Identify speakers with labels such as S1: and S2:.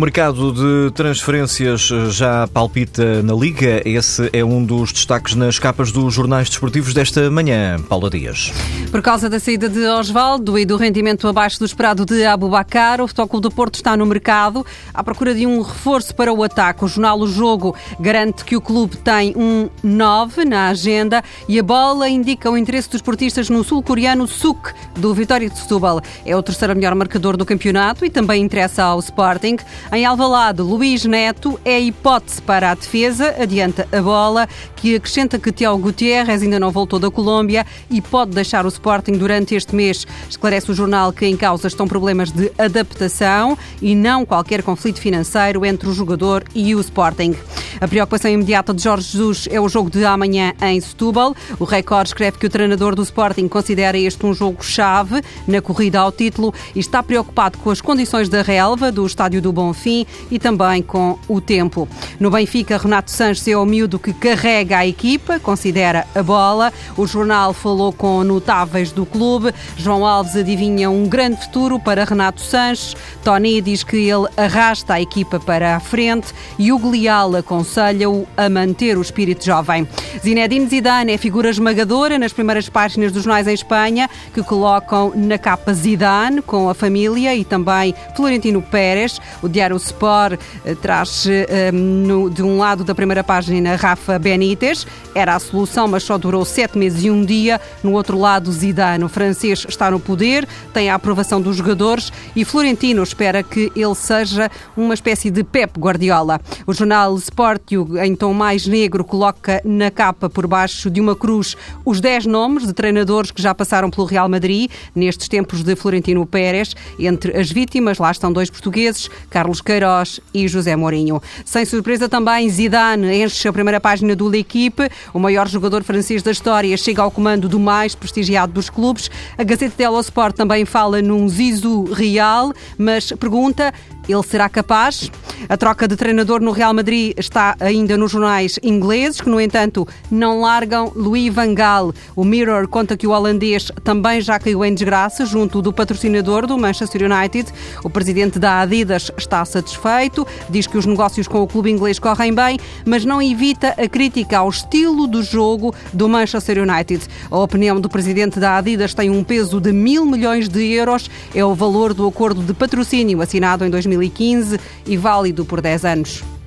S1: mercado de transferências já palpita na Liga. Esse é um dos destaques nas capas dos jornais desportivos desta manhã. Paula Dias.
S2: Por causa da saída de Osvaldo e do rendimento abaixo do esperado de Abubacar, o Futebol do Porto está no mercado à procura de um reforço para o ataque. O jornal O Jogo garante que o clube tem um 9 na agenda e a bola indica o interesse dos portistas no sul-coreano Suk, do Vitória de Setúbal. É o terceiro melhor marcador do campeonato e também interessa ao Sporting. Em Alvalade, Luís Neto é hipótese para a defesa, adianta a bola, que acrescenta que Tiago Gutierrez ainda não voltou da Colômbia e pode deixar o Sporting durante este mês. Esclarece o jornal que em causa estão problemas de adaptação e não qualquer conflito financeiro entre o jogador e o Sporting. A preocupação imediata de Jorge Jesus é o jogo de amanhã em Setúbal. O Record escreve que o treinador do Sporting considera este um jogo-chave na corrida ao título e está preocupado com as condições da relva do estádio do Bonfim e também com o tempo. No Benfica, Renato Sanches é o miúdo que carrega a equipa, considera a bola. O jornal falou com notáveis do clube. João Alves adivinha um grande futuro para Renato Sanches. Tony diz que ele arrasta a equipa para a frente e o Glial aconselha-o a manter o espírito jovem. Zinedine Zidane é figura esmagadora nas primeiras páginas dos jornais em Espanha, que colocam na capa Zidane com a família e também Florentino Pérez. O Diário Sport eh, traz eh, no, de um lado da primeira página Rafa Benítez. Era a solução, mas só durou sete meses e um dia. No outro lado, Zidane, o francês, está no poder, tem a aprovação dos jogadores e Florentino espera que ele seja uma espécie de Pep Guardiola. O jornal Sport, em tom mais negro, coloca na capa por baixo de uma cruz os 10 nomes de treinadores que já passaram pelo Real Madrid nestes tempos de Florentino Pérez. Entre as vítimas, lá estão dois portugueses, Carlos Queiroz e José Mourinho. Sem surpresa também, Zidane enche a primeira página do L'Equipe. O maior jogador francês da história chega ao comando do mais prestigiado dos clubes. A Gazeta dello Sport também fala num Zizou real, mas pergunta ele será capaz? A troca de treinador no Real Madrid ainda nos jornais ingleses, que, no entanto, não largam Louis van Gaal. O Mirror conta que o holandês também já caiu em desgraça junto do patrocinador do Manchester United. O presidente da Adidas está satisfeito, diz que os negócios com o clube inglês correm bem, mas não evita a crítica ao estilo do jogo do Manchester United. A opinião do presidente da Adidas tem um peso de mil milhões de euros, é o valor do acordo de patrocínio assinado em 2015 e válido por 10 anos.